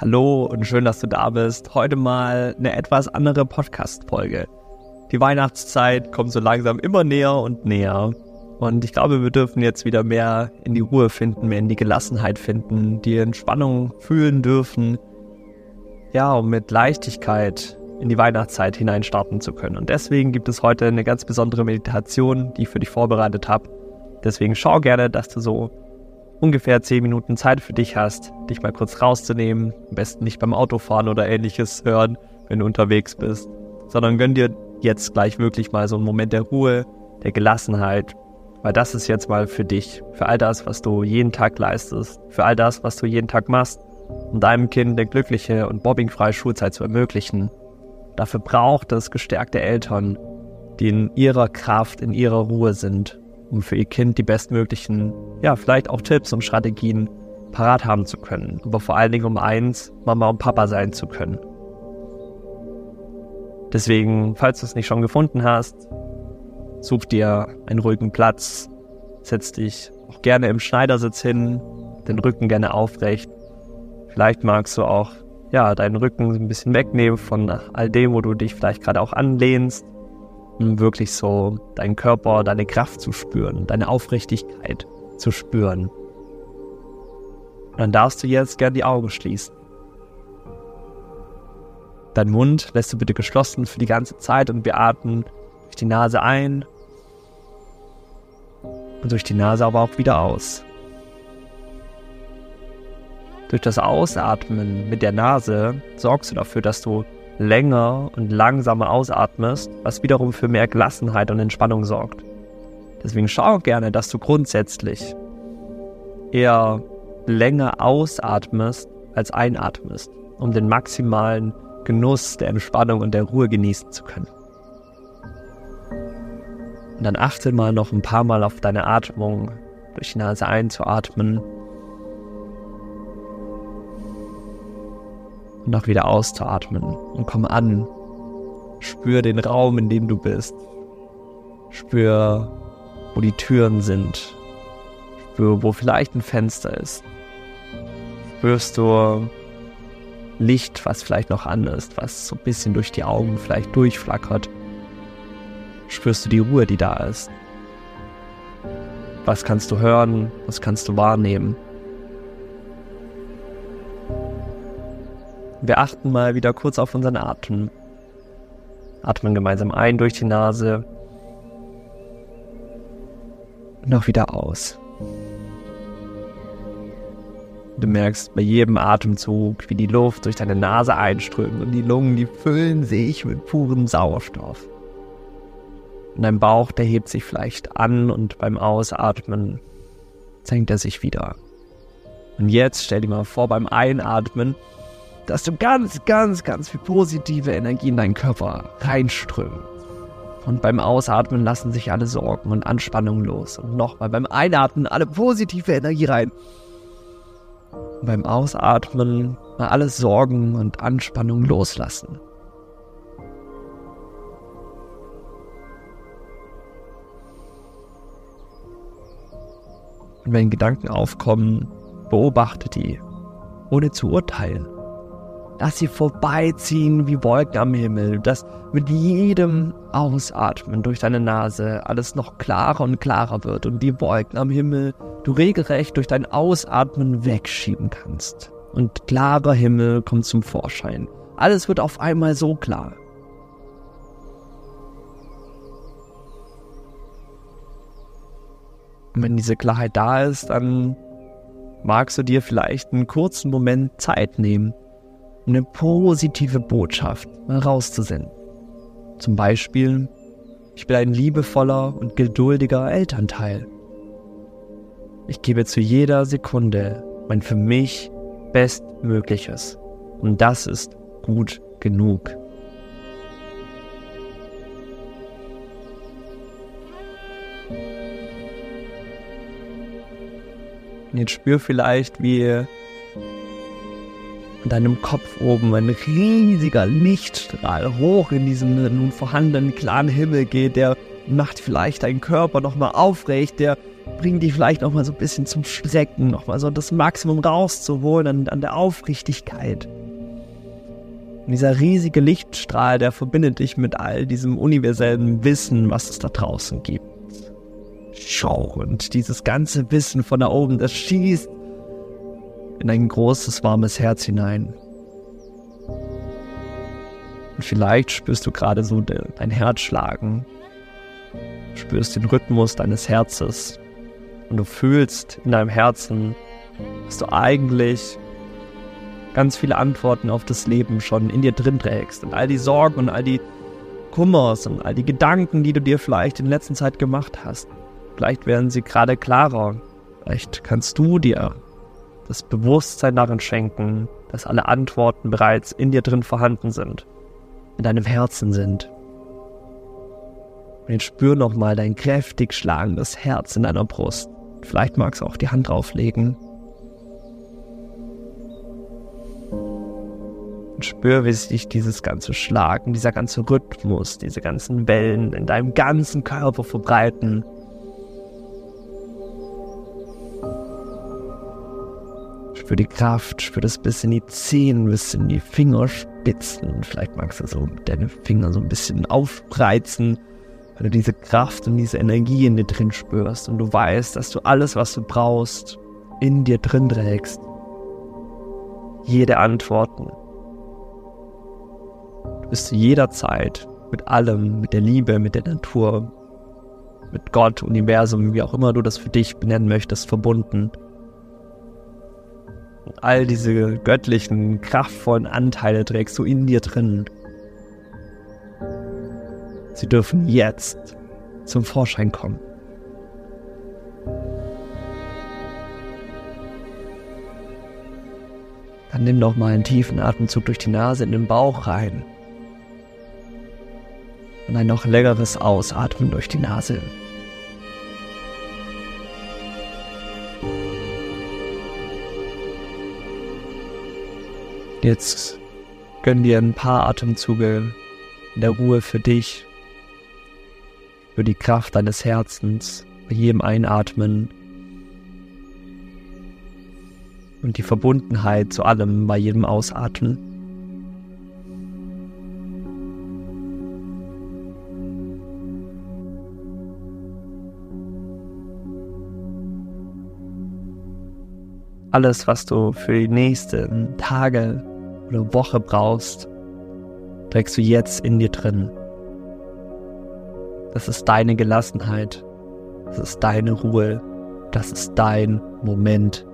Hallo und schön, dass du da bist. Heute mal eine etwas andere Podcast-Folge. Die Weihnachtszeit kommt so langsam immer näher und näher. Und ich glaube, wir dürfen jetzt wieder mehr in die Ruhe finden, mehr in die Gelassenheit finden, die Entspannung fühlen dürfen. Ja, um mit Leichtigkeit in die Weihnachtszeit hinein starten zu können. Und deswegen gibt es heute eine ganz besondere Meditation, die ich für dich vorbereitet habe. Deswegen schau gerne, dass du so ungefähr 10 Minuten Zeit für dich hast, dich mal kurz rauszunehmen. Am besten nicht beim Autofahren oder ähnliches hören, wenn du unterwegs bist, sondern gönn dir jetzt gleich wirklich mal so einen Moment der Ruhe, der Gelassenheit, weil das ist jetzt mal für dich, für all das, was du jeden Tag leistest, für all das, was du jeden Tag machst, um deinem Kind eine glückliche und bobbingfreie Schulzeit zu ermöglichen. Dafür braucht es gestärkte Eltern, die in ihrer Kraft, in ihrer Ruhe sind um für ihr Kind die bestmöglichen, ja, vielleicht auch Tipps und Strategien parat haben zu können. Aber vor allen Dingen um eins, Mama und Papa sein zu können. Deswegen, falls du es nicht schon gefunden hast, such dir einen ruhigen Platz, setz dich auch gerne im Schneidersitz hin, den Rücken gerne aufrecht. Vielleicht magst du auch ja, deinen Rücken ein bisschen wegnehmen von all dem, wo du dich vielleicht gerade auch anlehnst wirklich so deinen Körper, deine Kraft zu spüren, deine Aufrichtigkeit zu spüren. Und dann darfst du jetzt gern die Augen schließen. Dein Mund lässt du bitte geschlossen für die ganze Zeit und wir atmen durch die Nase ein und durch die Nase aber auch wieder aus. Durch das Ausatmen mit der Nase sorgst du dafür, dass du länger und langsamer ausatmest, was wiederum für mehr Gelassenheit und Entspannung sorgt. Deswegen schau gerne, dass du grundsätzlich eher länger ausatmest als einatmest, um den maximalen Genuss der Entspannung und der Ruhe genießen zu können. Und dann achte mal noch ein paar Mal auf deine Atmung, durch die Nase einzuatmen und auch wieder auszuatmen und komm an. Spür den Raum, in dem du bist. Spür, wo die Türen sind. Spür, wo vielleicht ein Fenster ist. Spürst du Licht, was vielleicht noch an ist, was so ein bisschen durch die Augen vielleicht durchflackert. Spürst du die Ruhe, die da ist. Was kannst du hören? Was kannst du wahrnehmen? Wir achten mal wieder kurz auf unseren Atem. Atmen gemeinsam ein durch die Nase. Und auch wieder aus. Du merkst bei jedem Atemzug, wie die Luft durch deine Nase einströmt und die Lungen, die füllen sich mit purem Sauerstoff. Und dein Bauch, der hebt sich vielleicht an und beim Ausatmen senkt er sich wieder. Und jetzt stell dir mal vor, beim Einatmen dass du ganz, ganz, ganz viel positive Energie in deinen Körper reinströmen. Und beim Ausatmen lassen sich alle Sorgen und Anspannungen los. Und nochmal beim Einatmen alle positive Energie rein. Und beim Ausatmen mal alle Sorgen und Anspannungen loslassen. Und wenn Gedanken aufkommen, beobachte die, ohne zu urteilen dass sie vorbeiziehen wie Wolken am Himmel, dass mit jedem Ausatmen durch deine Nase alles noch klarer und klarer wird und die Wolken am Himmel du regelrecht durch dein Ausatmen wegschieben kannst. Und klarer Himmel kommt zum Vorschein. Alles wird auf einmal so klar. Und wenn diese Klarheit da ist, dann magst du dir vielleicht einen kurzen Moment Zeit nehmen, eine positive Botschaft mal rauszusenden. Zum Beispiel, ich bin ein liebevoller und geduldiger Elternteil. Ich gebe zu jeder Sekunde mein für mich Bestmögliches. Und das ist gut genug. Und jetzt spür vielleicht, wie deinem Kopf oben ein riesiger Lichtstrahl hoch in diesen nun vorhandenen klaren Himmel geht, der macht vielleicht deinen Körper nochmal aufrecht, der bringen dich vielleicht noch mal so ein bisschen zum Strecken, noch mal so das Maximum rauszuholen an, an der Aufrichtigkeit. Und dieser riesige Lichtstrahl, der verbindet dich mit all diesem universellen Wissen, was es da draußen gibt. Schau, und dieses ganze Wissen von da oben, das schießt in ein großes, warmes Herz hinein. Und vielleicht spürst du gerade so dein Herz schlagen, spürst den Rhythmus deines Herzes und du fühlst in deinem Herzen, dass du eigentlich ganz viele Antworten auf das Leben schon in dir drin trägst und all die Sorgen und all die Kummers und all die Gedanken, die du dir vielleicht in letzter Zeit gemacht hast. Vielleicht werden sie gerade klarer. Vielleicht kannst du dir das Bewusstsein darin schenken, dass alle Antworten bereits in dir drin vorhanden sind, in deinem Herzen sind. Und jetzt spür nochmal dein kräftig schlagendes Herz in deiner Brust. Vielleicht magst du auch die Hand drauflegen. Und spür, wie sich dieses ganze Schlagen, dieser ganze Rhythmus, diese ganzen Wellen in deinem ganzen Körper verbreiten. Spür die Kraft, spür das bis in die Zehen, bis in die Fingerspitzen. Vielleicht magst du so deine Finger so ein bisschen aufreizen weil du diese Kraft und diese Energie in dir drin spürst und du weißt, dass du alles, was du brauchst, in dir drin trägst. Jede Antworten. Du bist zu jeder Zeit mit allem, mit der Liebe, mit der Natur, mit Gott, Universum, wie auch immer du das für dich benennen möchtest, verbunden. All diese göttlichen, kraftvollen Anteile trägst du in dir drin. Sie dürfen jetzt zum Vorschein kommen. Dann nimm noch mal einen tiefen Atemzug durch die Nase in den Bauch rein. Und ein noch längeres Ausatmen durch die Nase. Jetzt gönn dir ein paar Atemzüge in der Ruhe für dich für die Kraft deines Herzens bei jedem Einatmen und die Verbundenheit zu allem bei jedem Ausatmen. Alles, was du für die nächsten Tage oder Woche brauchst, trägst du jetzt in dir drin. Das ist deine Gelassenheit. Das ist deine Ruhe. Das ist dein Moment.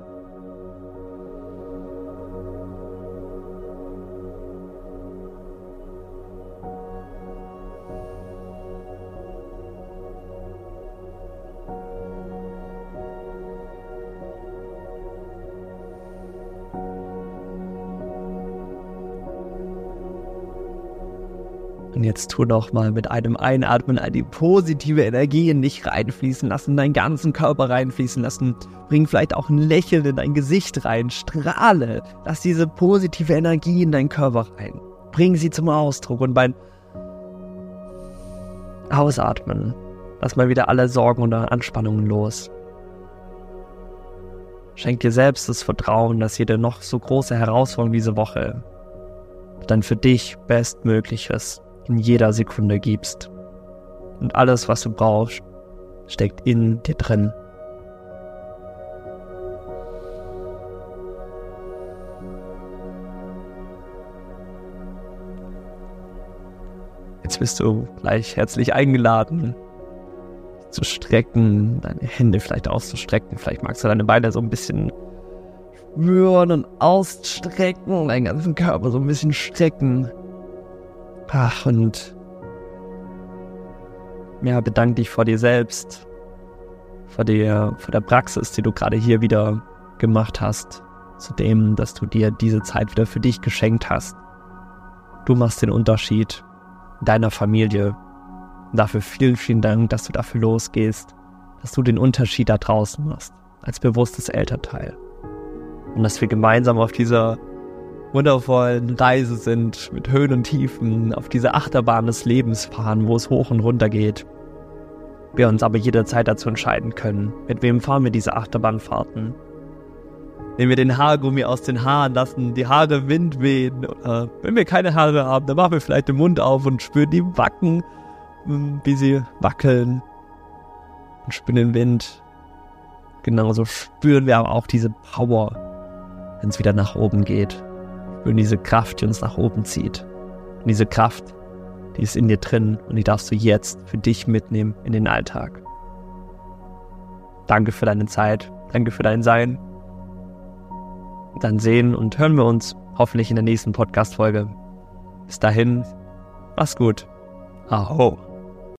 Und jetzt tu noch mal mit einem Einatmen all die positive Energie in dich reinfließen lassen, deinen ganzen Körper reinfließen lassen. Bring vielleicht auch ein Lächeln in dein Gesicht rein. Strahle. Lass diese positive Energie in deinen Körper rein. Bring sie zum Ausdruck und beim Ausatmen lass mal wieder alle Sorgen und Anspannungen los. Schenk dir selbst das Vertrauen, dass jede noch so große Herausforderung diese Woche dann für dich Bestmögliches in jeder Sekunde gibst. Und alles, was du brauchst, steckt in dir drin. Jetzt bist du gleich herzlich eingeladen, zu strecken, deine Hände vielleicht auszustrecken. Vielleicht magst du deine Beine so ein bisschen spüren und ausstrecken, deinen ganzen Körper so ein bisschen strecken. Ach, und ja, bedank dich vor dir selbst, vor der, vor der Praxis, die du gerade hier wieder gemacht hast, zu dem, dass du dir diese Zeit wieder für dich geschenkt hast. Du machst den Unterschied in deiner Familie. Dafür vielen, vielen Dank, dass du dafür losgehst, dass du den Unterschied da draußen machst, als bewusstes Elternteil. Und dass wir gemeinsam auf dieser wundervollen Reise sind, mit Höhen und Tiefen, auf diese Achterbahn des Lebens fahren, wo es hoch und runter geht. Wir uns aber jederzeit dazu entscheiden können, mit wem fahren wir diese Achterbahnfahrten. Nehmen wir den Haargummi aus den Haaren, lassen die Haare Wind wehen. Oder wenn wir keine Haare haben, dann machen wir vielleicht den Mund auf und spüren die Wacken, hm, wie sie wackeln. Und spüren den Wind. Genauso spüren wir aber auch diese Power, wenn es wieder nach oben geht. Spüren diese Kraft, die uns nach oben zieht. Und diese Kraft, die ist in dir drin und die darfst du jetzt für dich mitnehmen in den Alltag. Danke für deine Zeit, danke für dein Sein dann sehen und hören wir uns hoffentlich in der nächsten Podcast-Folge. Bis dahin, mach's gut. Aho.